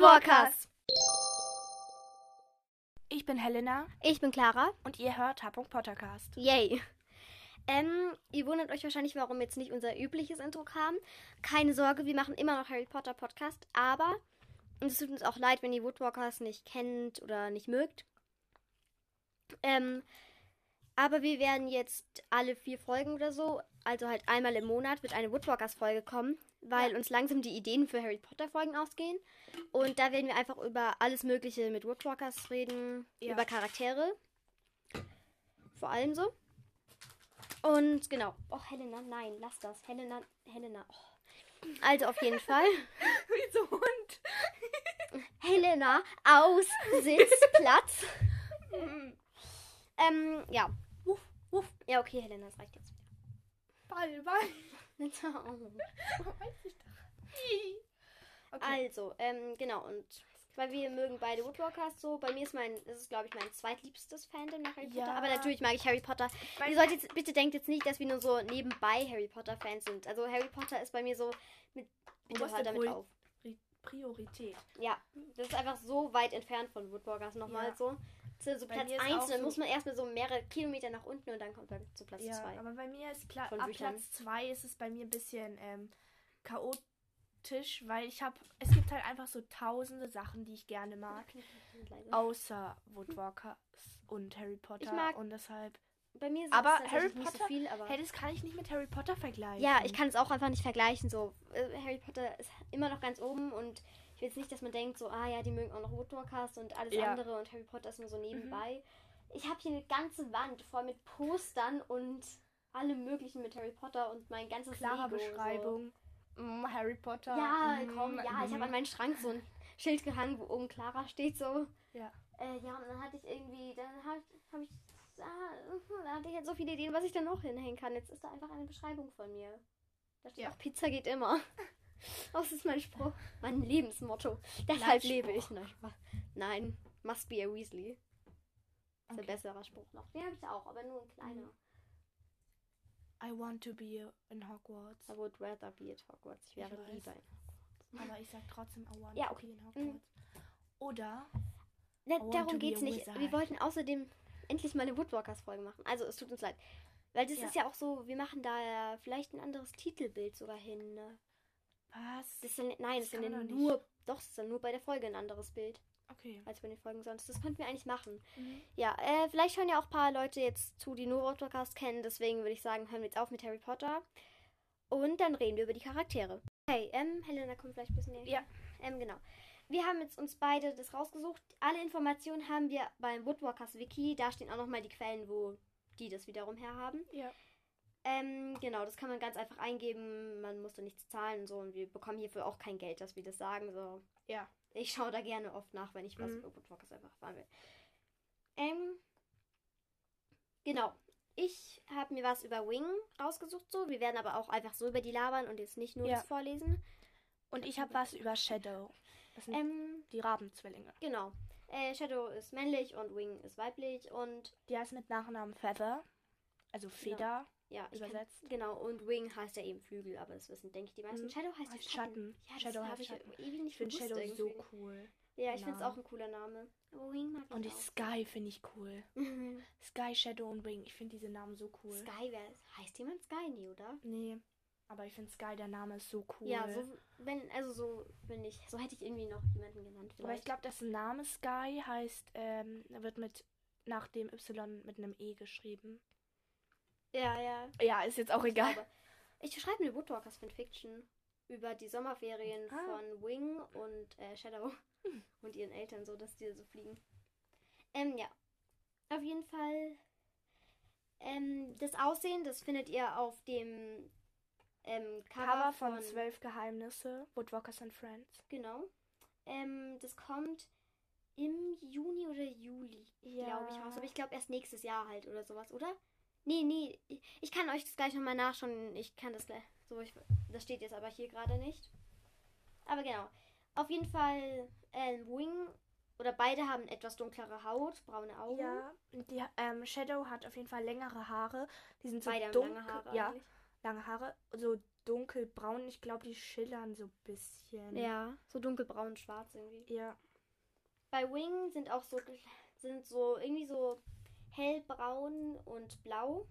Woodwalkers. Ich bin Helena Ich bin Clara. und ihr hört H. Pottercast. Yay. Ähm, ihr wundert euch wahrscheinlich, warum jetzt nicht unser übliches Intro kam. Keine Sorge, wir machen immer noch Harry Potter Podcast, aber und es tut uns auch leid, wenn ihr Woodwalkers nicht kennt oder nicht mögt. Ähm, aber wir werden jetzt alle vier Folgen oder so, also halt einmal im Monat, wird eine Woodwalkers Folge kommen, weil uns langsam die Ideen für Harry Potter Folgen ausgehen. Und da werden wir einfach über alles Mögliche mit Woodwalkers reden, Ja. über Charaktere. Vor allem so. Und genau. Oh, Helena, nein, lass das. Helena, Helena. Oh. Also auf jeden Fall. Wie so Hund. Helena aus Sitzplatz. ähm, ja. Wuff, wuff. Ja, okay, Helena, das reicht jetzt. Ball, Ball. Oh. Weiß ich doch. Okay. Also, ähm, genau, und weil wir mögen beide Woodwalkers so. Bei mir ist mein, das ist glaube ich mein zweitliebstes Fandom nach Harry Ja. Potter. Aber natürlich mag ich Harry Potter. Ihr solltet jetzt, bitte denkt jetzt nicht, dass wir nur so nebenbei Harry Potter Fans sind. Also Harry Potter ist bei mir so mit. Bitte hört damit Prior- auf. Pri- Priorität. Ja, das ist einfach so weit entfernt von Woodwalkers nochmal Ja. so. Zu so Platz mir ist 1, auch dann so- muss man erstmal so mehrere Kilometer nach unten und dann kommt man zu Platz Ja, 2. aber bei mir ist Pla ab Büchern. Platz 2 ist es bei mir ein bisschen ähm, chaotisch, weil ich habe, es gibt halt einfach so tausende Sachen, die ich gerne mag, außer Woodwalkers und Harry Potter mag- und deshalb, Bei mir ist Aber Harry nicht so Potter- viel, aber. hey, das kann ich nicht mit Harry Potter vergleichen. Ja, ich kann es auch einfach nicht vergleichen. So, äh, Harry Potter ist immer noch ganz oben und ich will jetzt nicht, dass man denkt, so, ah ja, die mögen auch noch Woodwalkers und alles Ja. andere und Harry Potter ist nur so nebenbei. Ich habe hier eine ganze Wand voll mit Postern und allem möglichen mit Harry Potter und mein ganzes klare Lego, Beschreibung. Mm, Harry Potter. So. Ja, mm, komm, ja, ich habe mm. an meinen Schrank so ein Schild gehangen, wo oben Clara steht, so. Ja. Äh, ja, und dann hatte ich irgendwie, dann habe hab ich, ah, da hatte ich jetzt so viele Ideen, was ich da noch hinhängen kann. Jetzt ist da einfach eine Beschreibung von mir. Da steht Ja. auch, Pizza geht immer. Das ist mein Spruch, mein Lebensmotto. Deshalb lebe ich. Nein, Spaß. Nein, must be a Weasley. Das ist Okay. ein besserer Spruch noch. Den habe ich auch, aber nur ein kleiner. I want to be in Hogwarts. I would rather be at Hogwarts. Ich wäre weiß. lieber in Aber ich sag trotzdem I want Ja, to okay. be in Mhm. Hogwarts. Oder Ne, want darum geht's a nicht. Wir wollten außerdem endlich mal eine Woodwalkers-Folge machen. Also, es tut uns leid. Weil das Ja. ist ja auch so, wir machen da vielleicht ein anderes Titelbild sogar hin. Ne? Was? Das dann, nein, das, Das ist kann dann man doch nur, doch, das ist dann nur bei der Folge ein anderes Bild, Okay. als bei den Folgen sonst. Das könnten wir eigentlich machen. Mhm. Ja, äh, vielleicht hören ja auch ein paar Leute jetzt zu, die nur Woodwalkers kennen. Deswegen würde ich sagen, hören wir jetzt auf mit Harry Potter. Und dann reden wir über die Charaktere. Okay, ähm, Helena kommt vielleicht ein bisschen näher. Ja. Ähm, genau. Wir haben jetzt uns beide das rausgesucht. Alle Informationen haben wir beim Woodwalkers Wiki. Da stehen auch nochmal die Quellen, wo die das wiederum herhaben. Ja. Ähm, genau, das kann man ganz einfach eingeben. Man muss da nichts zahlen und so. Und wir bekommen hierfür auch kein Geld, dass wir das sagen. So. Ja. Ich schaue da gerne oft nach, wenn ich was Mhm. über Woodwalkers einfach erfahren will. Ähm, genau. Ich habe mir was über Wing rausgesucht. So. Wir werden aber auch einfach so über die labern und jetzt nicht nur Ja. das vorlesen. Und ich habe was über Shadow. Das sind Ähm, die Rabenzwillinge. genau. Äh, Shadow ist männlich und Wing ist weiblich und Die heißt mit Nachnamen Feather. Also Feder. Ja, ich kann, Übersetzt. genau. Und Wing heißt ja eben Flügel, aber das wissen, denke ich, die meisten. Mhm. Shadow heißt, Heißt Schatten. Schatten. Ja, das Shadow habe heißt ich Schatten. ewig nicht Ich finde Shadow so irgendwie. cool. Ja, ich finde es auch ein cooler Name. Aber Wing mag Und die ich. Sky finde ich cool. Mhm. Sky, Shadow und Wing. Ich finde diese Namen so cool. Sky, wer heißt jemand Sky? Nee, oder? Nee. Aber ich finde Sky, der Name ist so cool. Ja, so, wenn, also so, wenn ich, so hätte ich irgendwie noch jemanden genannt. Aber ich Vielleicht. glaube, das Name Sky heißt, ähm, wird mit nach dem Y mit einem E geschrieben. Ja, ja. Ja, ist jetzt auch Ich egal. glaube, Ich schreibe eine Woodwalkers Fanfiction über die Sommerferien Ah. von Wing und äh, Shadow und ihren Eltern, so dass die so fliegen. Ähm, ja. Auf jeden Fall. Ähm, das Aussehen, das findet ihr auf dem ähm, Cover, Cover von, Zwölf Geheimnisse, Woodwalkers and Friends. Genau. Ähm, das kommt im Juni oder Juli, glaube ich, raus. Aber ich glaube erst nächstes Jahr halt oder sowas, oder? Nee, nee. ich- kann euch das gleich nochmal nachschauen. Ich kann das gleich. So, ich, das steht jetzt aber hier gerade nicht. Aber genau. Auf jeden Fall, ähm, Wing oder beide haben etwas dunklere Haut, braune Augen. Ja, und die, ähm, Shadow hat auf jeden Fall längere Haare. Die sind so Beide haben dunkel. lange Haare ja, eigentlich. lange Haare, so dunkelbraun. Ich glaube, die schillern so ein bisschen. Ja, so dunkelbraun, schwarz irgendwie. Ja. Bei Wing sind auch so sind so irgendwie so hellbraun und blau.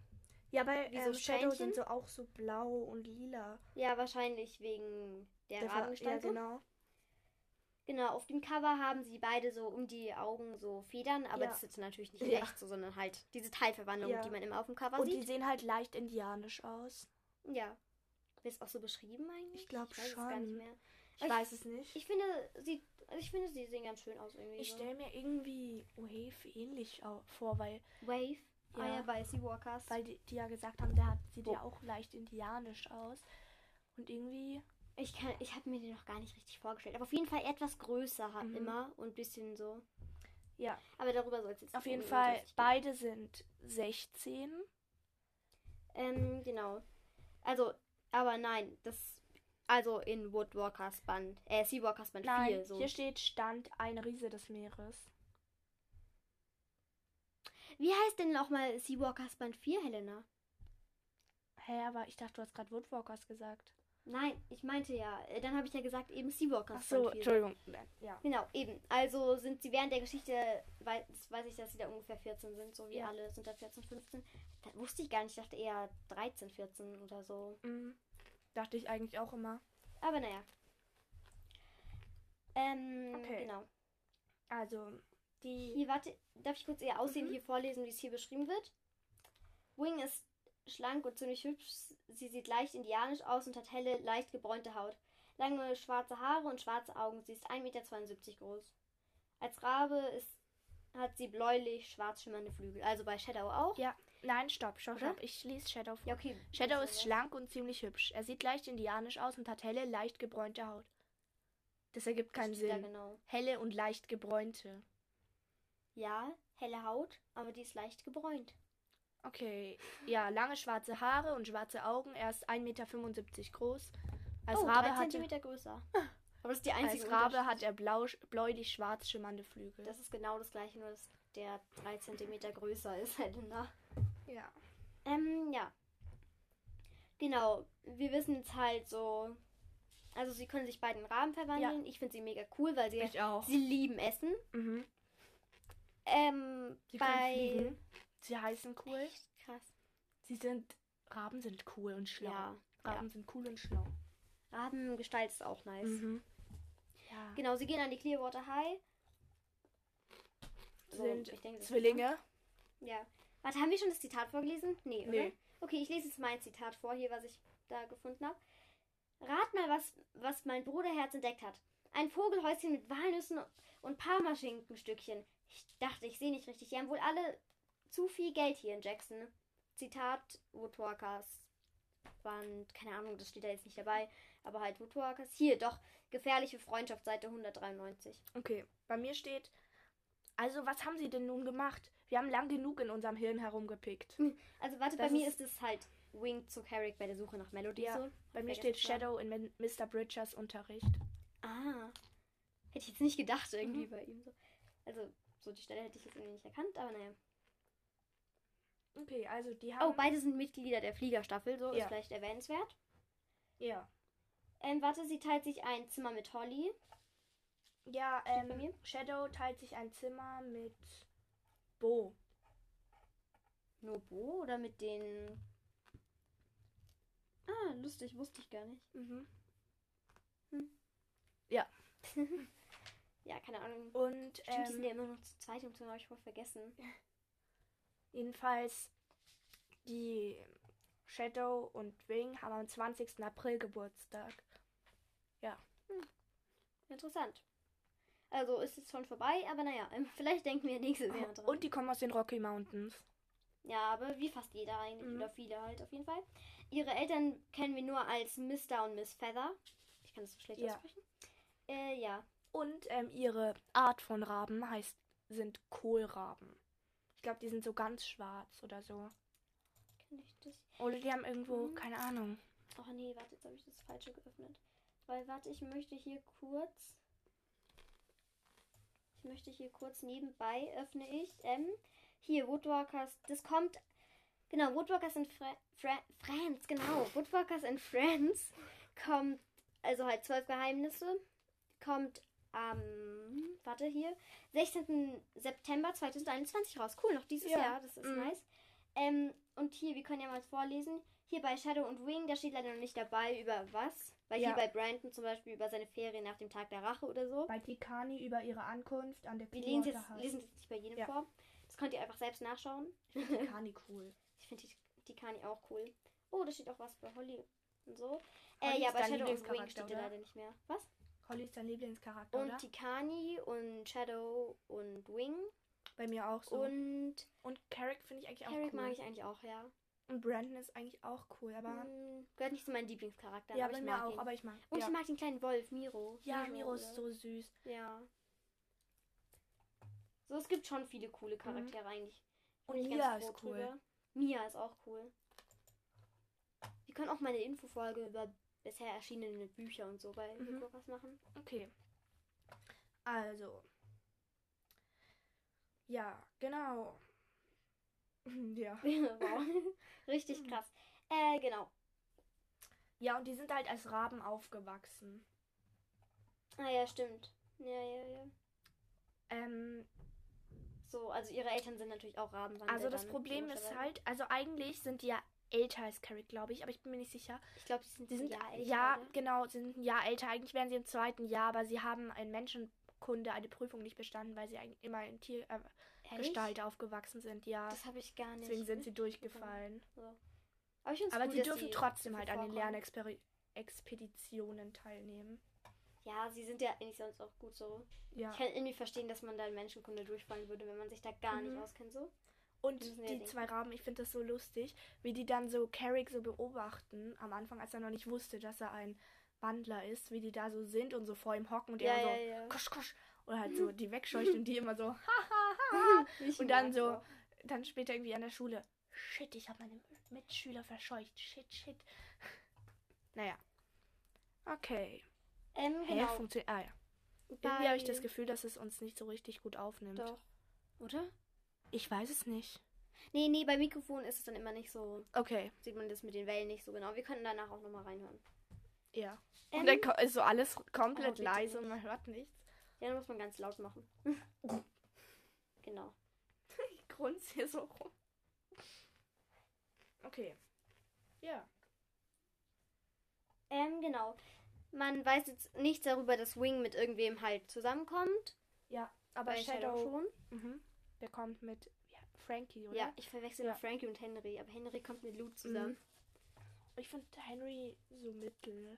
Ja, bei Wie ähm, so Shadow Strähnchen? sind so auch so blau und lila. Ja, wahrscheinlich wegen der, Der Ver- Rabengestalt. ja, genau. Genau, auf dem Cover haben sie beide so um die Augen so Federn, aber Ja. das ist natürlich nicht Ja. echt so, sondern halt diese Teilverwandlung, Ja. die man immer auf dem Cover Und die sieht. sehen halt leicht indianisch aus. Ja. Wird es auch so beschrieben eigentlich? Ich glaub weiß es gar nicht schon. mehr. Ich Ich- weiß es nicht. Ich finde, sie, ich finde, sie sehen ganz schön aus irgendwie. Ich so. stelle mir irgendwie Wave ähnlich vor, weil, Wave. Ah Ja. ja, bei Seawalkers. weil die, die ja gesagt haben, der hat, sieht Wo- ja auch leicht indianisch aus. Und irgendwie, Ich, kann- ich habe mir den noch gar nicht richtig vorgestellt. Aber auf jeden Fall etwas größer hat Mhm. immer und ein bisschen so. ja, Aber darüber soll es jetzt auf jeden Fall, beide sind 16. Ähm, genau. Also, aber nein, das. Also in Woodwalkers Band. Äh, Seawalkers Band Nein, 4. So. hier steht Stand ein Riese des Meeres. Wie heißt denn nochmal Seawalkers Band 4, Helena? Hä, aber ich dachte, du hast gerade Woodwalkers gesagt. Nein, ich meinte ja. äh, Dann habe ich ja gesagt, eben Seawalkers Ach so, Band 4. Entschuldigung. Ja. Genau, eben. Also sind sie während der Geschichte, weiß, das weiß ich, dass sie da ungefähr 14 sind, so wie Ja. alle sind da 14, 15. Da wusste ich gar nicht, ich dachte eher 13, 14 oder so. Mhm. Dachte ich eigentlich auch immer. Aber naja. Ähm, Okay. genau. Also, die. Hier, warte, darf ich kurz ihr Aussehen Mhm. hier vorlesen, wie es hier beschrieben wird? Wing ist schlank und ziemlich hübsch. Sie sieht leicht indianisch aus und hat helle, leicht gebräunte Haut. Lange schwarze Haare und schwarze Augen. Sie ist 1,72 Meter groß. Als Rabe ist, hat sie bläulich schwarz schimmernde Flügel. Also bei Shadow auch. Ja, nein, stopp, stopp, stopp. Ich lese Shadow vor. Ja, okay. Shadow ist schlank und ziemlich hübsch. Er sieht leicht indianisch aus und hat helle, leicht gebräunte Haut. Das ergibt keinen Steht da Sinn. genau. Helle und leicht gebräunte. Ja, helle Haut, aber die ist leicht gebräunt. Okay. Ja, lange schwarze Haare und schwarze Augen. Er ist 1,75 Meter groß. Als oh, Rabe, drei hat er, Zentimeter größer. Aber das ist die einzige als Rabe hat er blau, bläulich schwarz schimmernde Flügel. Das ist genau das gleiche, nur dass der 3 cm größer ist, Helena. ja. Ähm, ja. Genau. Wir wissen jetzt halt so. Also sie können sich beiden Raben verwandeln. Ich finde sie mega cool, weil sie, Ich auch. sie lieben Essen. Mhm. Ähm, Sie bei. fliegen. Sie heißen cool. Echt krass. Sie sind. Raben sind cool und schlau. Ja, Raben sind cool und schlau. Rabengestalt ist auch nice. Mhm. Ja. Genau, sie gehen an die Clearwater High. So, Sind ich denke, Zwillinge. Ja. Warte, haben wir schon das Zitat vorgelesen? Nee, oder? Nee. Okay, ich lese jetzt mein Zitat vor, hier, was ich da gefunden habe. Rat mal, was, was mein Bruderherz entdeckt hat. Ein Vogelhäuschen mit Walnüssen und Parmaschinkenstückchen. Ich dachte, ich sehe nicht richtig. Die haben wohl alle zu viel Geld hier in Jackson. Zitat Woodwalkers. Band, keine Ahnung, das steht da jetzt nicht dabei. Aber halt Woodwalkers. Hier, doch. Gefährliche Freundschaft, Seite 193. Okay, bei mir steht. Also, was haben sie denn nun gemacht? Wir haben lang genug in unserem Hirn herumgepickt. Also warte, Das bei mir ist- ist es halt Wing zu Carrick bei der Suche nach Melody Ja, so. Bei mir steht. Shadow in Mr. Bridgers Unterricht. Ah. Hätte ich jetzt nicht gedacht irgendwie Mhm. bei ihm so. Also, so die Stelle hätte ich jetzt irgendwie nicht erkannt, aber naja. Okay, also die Oh, haben. beide sind Mitglieder der Fliegerstaffel, so ist Ja. vielleicht erwähnenswert. ja. Ähm, warte, sie teilt sich ein Zimmer mit Holly. Ja, ähm? Shadow teilt sich ein Zimmer mit Bo. Nobo oder mit den. Ah, lustig, wusste ich gar nicht. Mhm. Ja, keine Ahnung. Und Stimmt, die sind ähm, ja immer noch zu zweit so habe ich voll vergessen. jedenfalls die Shadow und Wing haben am 20. April Geburtstag. Interessant. Also ist es schon vorbei, aber naja, vielleicht denken wir nächstes Jahr dran. Und die kommen aus den Rocky Mountains. Ja, aber wie fast jeder eigentlich. Mhm. Oder viele halt auf jeden Fall. Ihre Eltern kennen wir nur als Mr. und Miss Feather. Ich kann das so schlecht Ja. aussprechen. Äh, ja. Und ähm, ihre Art von Raben heißt, sind Kohlraben. Ich glaube, die sind so ganz schwarz oder so. Kann ich das? Oder die haben irgendwo, Mhm. keine Ahnung. Oh nee, warte, jetzt habe ich das falsche geöffnet. Weil, warte, ich möchte hier kurz. Ich möchte hier kurz nebenbei öffne ich. Ähm, hier, Woodwalkers. Das kommt Genau, Woodwalkers in Fra Fra Friends, genau. Woodwalkers in Friends kommt, also halt zwölf Geheimnisse, kommt am, warte hier, 16. September 2021 raus. Cool, noch dieses Ja. Jahr, das ist Mhm. nice. Ähm, und hier, wir können ja mal vorlesen. Hier bei Shadow und Wing, da steht leider noch nicht dabei, über was. Weil Ja. hier bei Brandon zum Beispiel über seine Ferien nach dem Tag der Rache oder so. Bei Tikani über ihre Ankunft an der Wir lesen jetzt, lesen jetzt nicht bei jedem Ja. vor. Das könnt ihr einfach selbst nachschauen. Tikani cool. Ich finde die, die Kani auch cool. Oh, da steht auch was bei Holly und so. Holly äh, ja, bei Shadow und Wing steht leider nicht mehr. Was? Holly ist dein Lieblingscharakter, Und oder? Tikani und Shadow und Wing. Bei mir auch so. Und, Und Carrick finde ich eigentlich auch Carrick cool. mag ich eigentlich auch, ja. Und Brandon ist eigentlich auch cool, aber... Hm, gehört nicht zu meinen Lieblingscharakteren, ja, aber ich mir mag auch, ihn. aber ich mag... und ja. ich mag den kleinen Wolf, Miro. ja, Miro ist oder? so süß. Ja. So, es gibt schon viele coole Charaktere eigentlich. Und Mia ist cool. drüber. Mia ist auch cool. Wir können auch mal eine Infofolge über bisher erschienene Bücher und so bei Mhm. mhm. was machen. Okay. Also. Ja, genau. Ja. wow. Richtig krass. Äh, genau. Ja, und die sind halt als Raben aufgewachsen. Ah ja, stimmt. Ja, ja, ja. Ähm, So, also ihre Eltern sind natürlich auch Rabenwandel. also das Problem ist halt, also eigentlich sind die ja älter als Carrick, glaube ich, aber ich bin mir nicht sicher. Ich glaube, die sind, Sie sind ein Jahr älter. ja, oder? genau, sie sind ein Jahr älter. Eigentlich wären sie im zweiten Jahr, aber sie haben in Menschenkunde eine Prüfung nicht bestanden, weil sie eigentlich immer in Tiergestalt äh, aufgewachsen sind. Ja, Das habe ich gar nicht. deswegen sind sie durchgefallen. So. Aber, Aber gut, sie dürfen sie trotzdem halt an den. Lernexpeditionen teilnehmen. Ja, sie sind ja eigentlich sonst auch gut so. Ja. Ich kann irgendwie verstehen, dass man da in Menschenkunde durchfallen würde, wenn man sich da gar Mhm. nicht auskennt so. Und die denken. zwei Raben, ich finde das so lustig, wie die dann so Carrick so beobachten am Anfang, als er noch nicht wusste, dass er ein Wandler ist, wie die da so sind und so vor ihm hocken und Ja, er so ja, ja. kosch kosch oder halt so die wegscheucht und die immer so Ich und dann so auch. dann später irgendwie an der Schule shit, ich habe meine Mitschüler verscheucht. Shit, shit. Naja. Okay. Ähm, Hä, genau. funktioniert. Ah ja. Irgendwie Bei- habe ich das Gefühl, dass es uns nicht so richtig gut aufnimmt. Doch. Oder? Ich weiß es nicht. Nee, nee, bei Mikrofon ist es dann immer nicht so. Okay, Sieht man das mit den Wellen nicht so genau. Wir können danach auch nochmal reinhören. Ja. Ähm, Und dann ist so alles komplett Oh, leise und man hört nichts. ja, dann muss man ganz laut machen. genau. Ich grunz hier so rum. Okay. Ja. Ähm, genau. Man weiß jetzt nichts darüber, dass Wing mit irgendwem halt zusammenkommt. Ja, aber Bei Shadow, schon. Mhm. Der kommt mit ja, Frankie, oder? Ja, ich verwechsel Ja. Frankie und Henry, aber Henry kommt mit Lou zusammen. Ich finde Henry so mittel.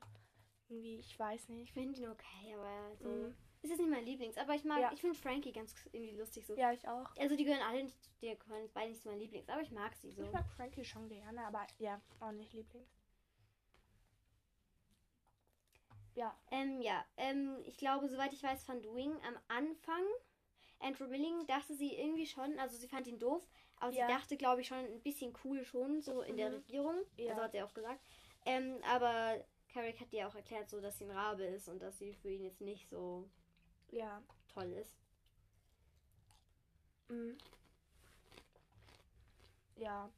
Irgendwie, ich weiß Ich nicht. finde ihn okay, aber so. Mhm. Ist jetzt nicht mein Lieblings, aber ich mag, Ja. ich finde Frankie ganz irgendwie lustig so. Ja, ich auch. Also die gehören alle nicht, die gehören beide nicht zu meinen Lieblings, aber ich mag sie so. Ich mag Frankie schon gerne, aber ja, auch nicht Liebling. Ja, Ähm, ja, ähm, ich glaube, soweit ich weiß, fand Wing am Anfang, Andrew Willing dachte sie irgendwie schon, also sie fand ihn doof, aber Ja. sie dachte, glaube ich, schon ein bisschen cool schon, so in der Mhm. Regierung. Ja. Also hat sie auch gesagt. Ähm, aber Carrick hat ihr auch erklärt, so, dass sie ein Rabe ist und dass sie für ihn jetzt nicht so ja. toll ist. Mhm. Ja.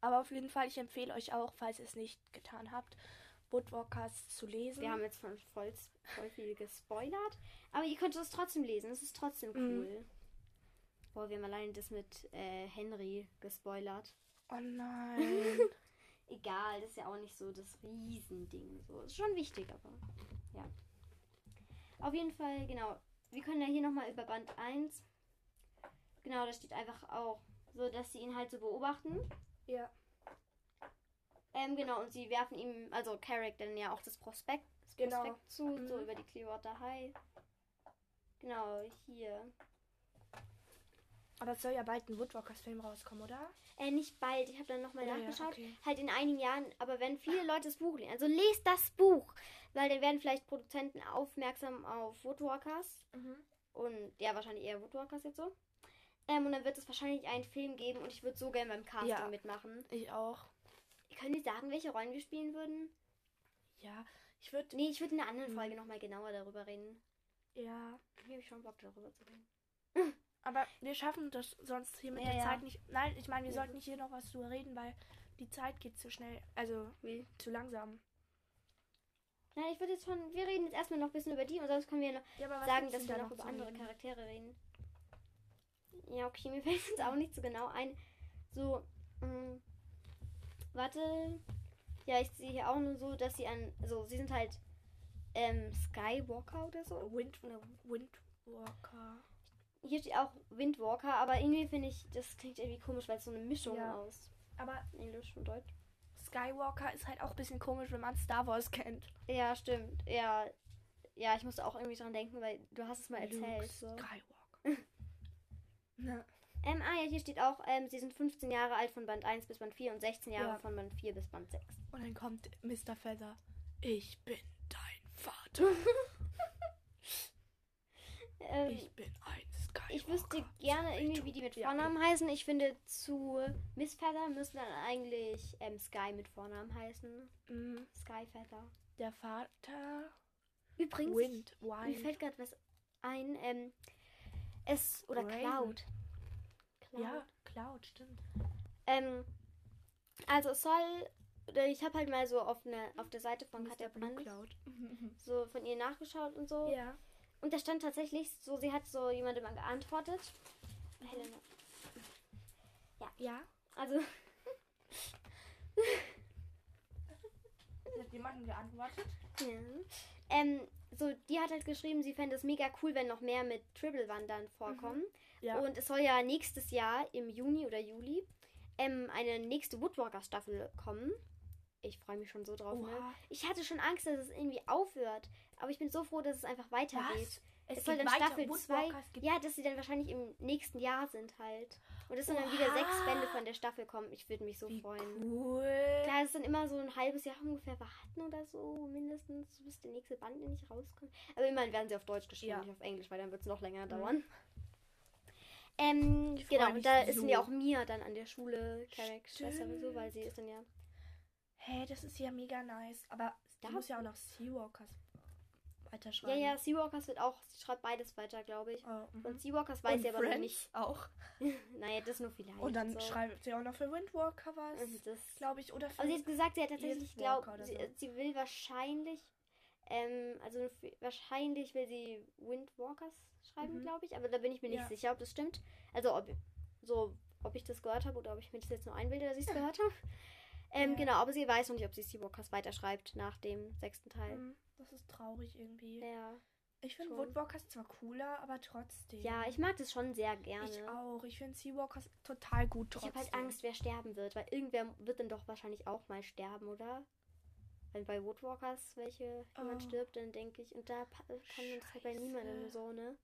Aber auf jeden Fall, ich empfehle euch auch, falls ihr es nicht getan habt, Woodwalkers zu lesen. Wir haben jetzt schon voll, voll viel gespoilert, aber ihr könnt es trotzdem lesen, es ist trotzdem Mhm. Boah, wir haben allein das mit äh, Henry gespoilert. oh nein. Egal, das ist ja auch nicht so das Riesending. So. Ist schon wichtig, aber ja. Auf jeden Fall, genau. Wir können ja hier nochmal über Band 1. Genau, da steht einfach auch so, dass sie ihn halt so beobachten. ja. Ähm, genau, und sie werfen ihm, also Carrick, dann ja auch das Prospekt, das Genau. Prospekt zu, Mhm. so über die Clearwater High. Genau, hier. Aber es soll ja bald ein Woodwalkers-Film rauskommen, oder? Äh, nicht bald, ich habe dann nochmal ja, nachgeschaut. okay. Halt in einigen Jahren, aber wenn viele Leute das Buch lesen, also lest das Buch, weil dann werden vielleicht Produzenten aufmerksam auf Woodwalkers Mhm. und ja, wahrscheinlich eher Woodwalkers jetzt so. Ähm, und dann wird es wahrscheinlich einen Film geben und ich würde so gerne beim Casting Ja. mitmachen. Ich auch. Können die sagen, welche Rollen wir spielen würden? Ja. Ich würde. Nee, ich würde in einer anderen Hm. Folge nochmal genauer darüber reden. Ja. Ich habe schon Bock darüber zu reden. Aber wir schaffen das sonst hier mit Ja, der ja. Zeit nicht. Nein, ich meine, wir sollten nicht hier noch was drüber reden, weil die Zeit geht zu schnell. Also Wie? zu langsam. Ja, ich würde jetzt schon. Wir reden jetzt erstmal noch ein bisschen über die und sonst können wir noch Ja, aber sagen, dass wir da noch über zu andere reden? Charaktere reden. Ja, okay, mir fällt jetzt auch nicht so genau ein. So, mh, warte. Ja, ich sehe hier auch nur so, dass sie an. So, sie sind halt ähm, Skywalker oder so. Wind, Oder Windwalker. Hier steht auch Windwalker, aber irgendwie finde ich, das klingt irgendwie komisch, weil es so eine Mischung Ja. aus Aber Englisch und Deutsch. Skywalker ist halt auch ein bisschen komisch, wenn man Star Wars kennt. Ja, stimmt. Ja, ja, ich musste auch irgendwie dran denken, weil du hast es mal Luke erzählt. So. Skywalker. ne. Ähm, ah ja, hier steht auch, ähm, sie sind 15 Jahre alt von Band 1 bis Band 4 und 16 Jahre Ja. von Band 4 bis Band 6. Und dann kommt Mr. Feather. Ich bin dein Vater. Ähm, Ich bin ein Skywalker. ich wüsste gerne irgendwie, wie die mit. Vornamen heißen. Ich finde, zu Miss Feather müsste dann eigentlich ähm, Sky mit Vornamen heißen. Mm, Sky Feather. Der Vater. Übrigens, Wind. mir Wind. fällt gerade was ein. Ähm, es, oder. Cloud. Cloud. Ja, Cloud, stimmt. Ähm, also es soll, ich habe halt mal so auf, ne, auf der Seite von Katja Brandt Cloud. so von ihr nachgeschaut und so. ja. Und da stand tatsächlich so, sie hat so jemandem mal geantwortet. Helena. Ja. Also, Sie hat jemandem geantwortet. ja. Ähm, so, die hat halt geschrieben, sie fände es mega cool, wenn noch mehr mit Tribble-Wandern vorkommen. Ja. Und es soll ja nächstes Jahr im Juni oder Juli ähm, eine nächste Woodwalker-Staffel kommen. Ich freue mich schon so drauf. Ne? Ich hatte schon Angst, dass es irgendwie aufhört. Aber ich bin so froh, dass es einfach weitergeht. Was? Es, soll dann weiter. Staffel 2. Woodwalkers gibt Ja, dass sie dann wahrscheinlich im nächsten Jahr sind halt. Und es sollen dann wieder sechs Bände von der Staffel kommen. Ich würde mich so Wie freuen. cool. Klar, es ist dann immer so ein halbes Jahr ungefähr warten oder so, mindestens, bis der nächste Band endlich rauskommt. Aber immerhin werden sie auf Deutsch geschrieben, Ja. nicht auf Englisch, weil dann wird es noch länger Mhm. dauern. Ähm, genau, mich da ist so. dann ja auch Mia dann an der Schule, und so, weil sie ist dann ja. Hey, das ist ja mega nice. Aber da muss ja auch noch Seawalkers Ja, weiterschreiben. ja, Seawalkers wird auch, sie schreibt beides weiter, glaube ich. Oh, mhm. Und Seawalkers weiß sie aber noch nicht. auch. naja, das nur vielleicht. Und dann so. schreibt sie auch noch für Windwalker was. Das Glaube ich. Oder für Aber sie hat gesagt, sie hat tatsächlich, sie, so. sie will wahrscheinlich, ähm, also wahrscheinlich will sie Windwalkers schreiben, Mhm. glaube ich, aber da bin ich mir nicht Ja. sicher, ob das stimmt. Also ob so, ob ich das gehört habe oder ob ich mir das jetzt nur einbilde, dass ich es gehört habe. Ähm. Genau, aber sie weiß noch nicht, ob sie Seawalkers weiterschreibt nach dem sechsten Teil. Mhm, Das ist traurig irgendwie. Ja. Ich finde. Woodwalkers zwar cooler, aber trotzdem. ja, ich mag das schon sehr gerne. Ich auch. Ich finde Seawalkers total gut Ich trotzdem. habe halt Angst, wer sterben wird, weil irgendwer wird dann doch wahrscheinlich auch mal sterben, oder? Wenn bei Woodwalkers welche jemand Oh. stirbt, dann denke ich, und da kann man das halt bei niemandem so, ne?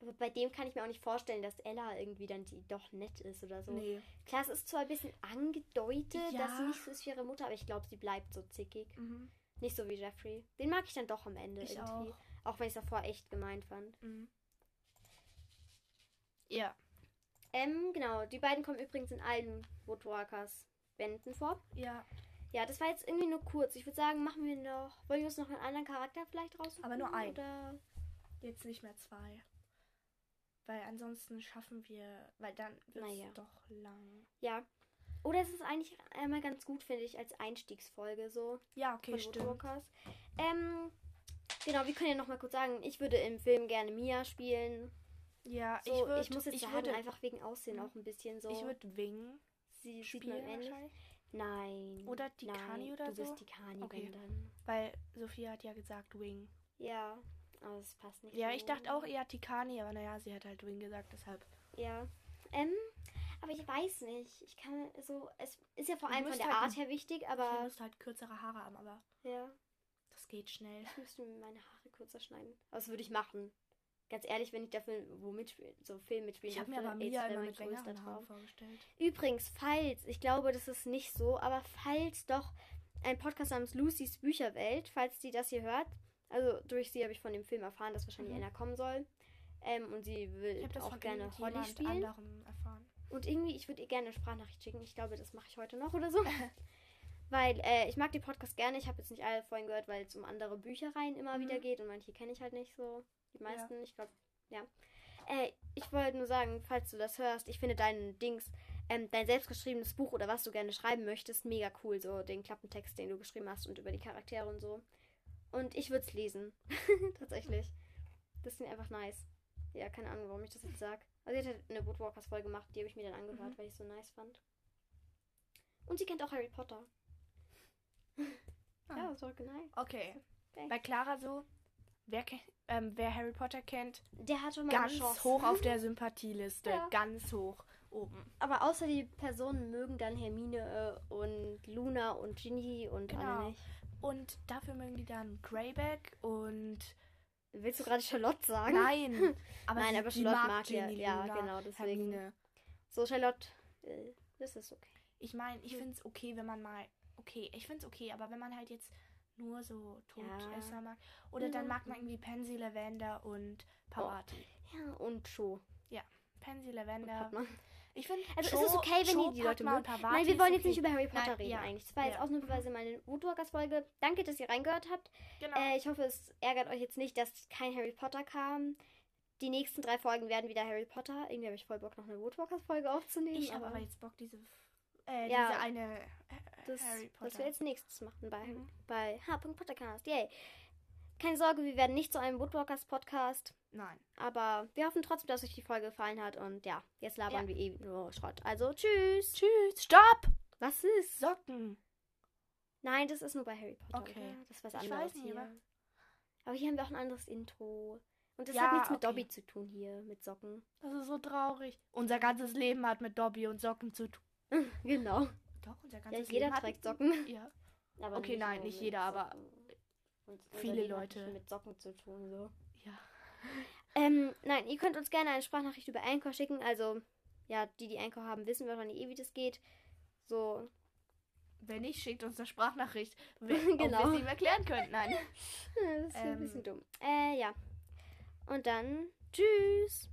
Aber bei dem kann ich mir auch nicht vorstellen, dass Ella irgendwie dann die doch nett ist oder so. Nee. Klar, es ist zwar ein bisschen angedeutet, dass sie Ja. nicht so ist wie ihre Mutter, aber ich glaube, sie bleibt so zickig. Mhm. Nicht so wie Jeffrey. Den mag ich dann doch am Ende Ich irgendwie. auch. Auch wenn ich es davor echt gemein fand. Mhm. Ja. Ähm, genau. Die beiden kommen übrigens in allen Woodwalkers Bänden vor. Ja. Ja, das war jetzt irgendwie nur kurz. Ich würde sagen, machen wir noch. Wollen wir uns noch einen anderen Charakter vielleicht raussuchen? Aber nur einen. Oder? Jetzt nicht mehr zwei. Weil ansonsten schaffen wir, weil dann wird es Naja. doch lang. Ja. Oder es ist eigentlich einmal ganz gut, finde ich, als Einstiegsfolge so Ja, okay, von stimmt. Ähm, genau, wir können ja noch mal kurz sagen, ich würde im Film gerne Mia spielen. Ja, So, ich, würd, ich muss jetzt ich sagen, würde, einfach wegen Aussehen auch ein bisschen so. ich würde Wing sie spielen wahrscheinlich. Nein. Oder Tikani nein, oder du so? bist Tikani, Okay. wenn dann. Weil Sophia hat ja gesagt Wing. Ja, aber das passt nicht. Ja, so. ich dachte auch eher Tikani, aber naja, sie hat halt Wing gesagt, deshalb. Ja. Ähm, aber ich weiß nicht. Ich kann so. Es ist ja vor Du allem von musst der halt Art her wichtig, aber. müsste halt kürzere Haare haben, aber Ja. das geht schnell. Ich müsste mir meine Haare kürzer schneiden. Das würde ich machen. Ganz ehrlich, wenn ich dafür wo mitspielen, so Film mitspielen Ich habe mir aber Mia immer mit längeren Haaren vorgestellt. Übrigens, falls, ich glaube, das ist nicht so, aber falls doch ein Podcast namens Lucys Bücherwelt, falls die das hier hört, also durch sie habe ich von dem Film erfahren, dass wahrscheinlich Mhm. einer kommen soll. Ähm, und sie will Ich habe das auch gerne Holly spielen. Und irgendwie, ich würde ihr gerne eine Sprachnachricht schicken. Ich glaube, das mache ich heute noch oder so. weil äh, ich mag die Podcast gerne. Ich habe jetzt nicht alle vorhin gehört, weil es um andere Büchereien immer Mhm. wieder geht und manche kenne ich halt nicht so. Die meisten, ich glaube, ja. Äh, ich wollte nur sagen, falls du das hörst, ich finde dein Dings, ähm, dein selbstgeschriebenes Buch oder was du gerne schreiben möchtest, mega cool. So den Klappentext, den du geschrieben hast und über die Charaktere und so. Und ich würde es lesen. Tatsächlich. Das ist mir einfach nice. Ja, keine Ahnung, warum ich das jetzt sage. Also, sie hat halt eine Woodwalkers-Folge gemacht, die habe ich mir dann angehört, Mhm. weil ich so nice fand. Und sie kennt auch Harry Potter. Ah. Ja, das war genau. Okay. Okay. Bei Clara so, wer, ähm, wer Harry Potter kennt, Der hat schon mal ganz hoch auf der Sympathieliste. Ja. Ganz hoch oben. Aber außer die Personen mögen dann Hermine äh, und Luna und Ginny und Genau. alle nicht. Und dafür mögen die dann Greyback und. Willst du gerade Charlotte sagen? Nein! Aber Nein, sie, aber Charlotte mag mag ja- Ginny, ja, Luna, genau, deswegen. Hermine. So, Charlotte, äh, das ist okay. Ich meine, ich Hm. finde es okay, wenn man mal. Okay, ich finde es okay, aber wenn man halt jetzt nur so Todesser mag. Oder dann Ja. mag man irgendwie Pansy, Lavender und Pawati. Ja, und Cho. Pansy, Und Lavender. Padma. Ich finde, Also es ist okay, wenn die die Leute mögen. Nein, wir wollen jetzt nicht über Harry Potter Nein, reden ja, eigentlich. Das war jetzt ja. ausnahmsweise meine Woodwalkers-Folge. Danke, dass ihr reingehört habt. Genau. Äh, ich hoffe, es ärgert euch jetzt nicht, dass kein Harry Potter kam. Die nächsten drei Folgen werden wieder Harry Potter. Irgendwie habe ich voll Bock, noch eine Woodwalkers-Folge aufzunehmen. ich habe aber jetzt Bock, diese. Äh, Ja. diese eine. Äh, das, Harry das Potter. wir jetzt nächstes machen bei, Mhm. bei H. Pottercast. Yay. Keine Sorge, wir werden nicht zu einem Woodwalkers-Podcast. Nein. Aber wir hoffen trotzdem, dass euch die Folge gefallen hat. Und ja, jetzt labern Ja. wir eh nur Schrott. Also, tschüss. Tschüss. Stopp! Was ist? Socken. Nein, das ist nur bei Harry Potter. Okay. Oder? Das ist was Ich anderes weiß nicht, hier. aber- Aber hier haben wir auch ein anderes Intro. Und das Ja, hat nichts mit okay. Dobby zu tun hier, mit Socken. Das ist so traurig. Unser ganzes Leben hat mit Dobby und Socken zu tun. genau. Doch, unser Ja, ganzes jeder Leben hat trägt Socken. Ja. Aber Okay, nein, nur nicht jeder, aber Socken. Unser viele Leute. mit Socken zu tun, so. Ähm, nein, ihr könnt uns gerne eine Sprachnachricht über Anchor schicken. Also, ja, die, die Anchor haben, wissen wahrscheinlich eh, wie das geht. So, Wenn nicht, schickt uns eine Sprachnachricht. Wenn, Genau. Wir es ihm erklären können. Nein. das ist ein Ähm. bisschen dumm. Äh, ja. Und dann, tschüss.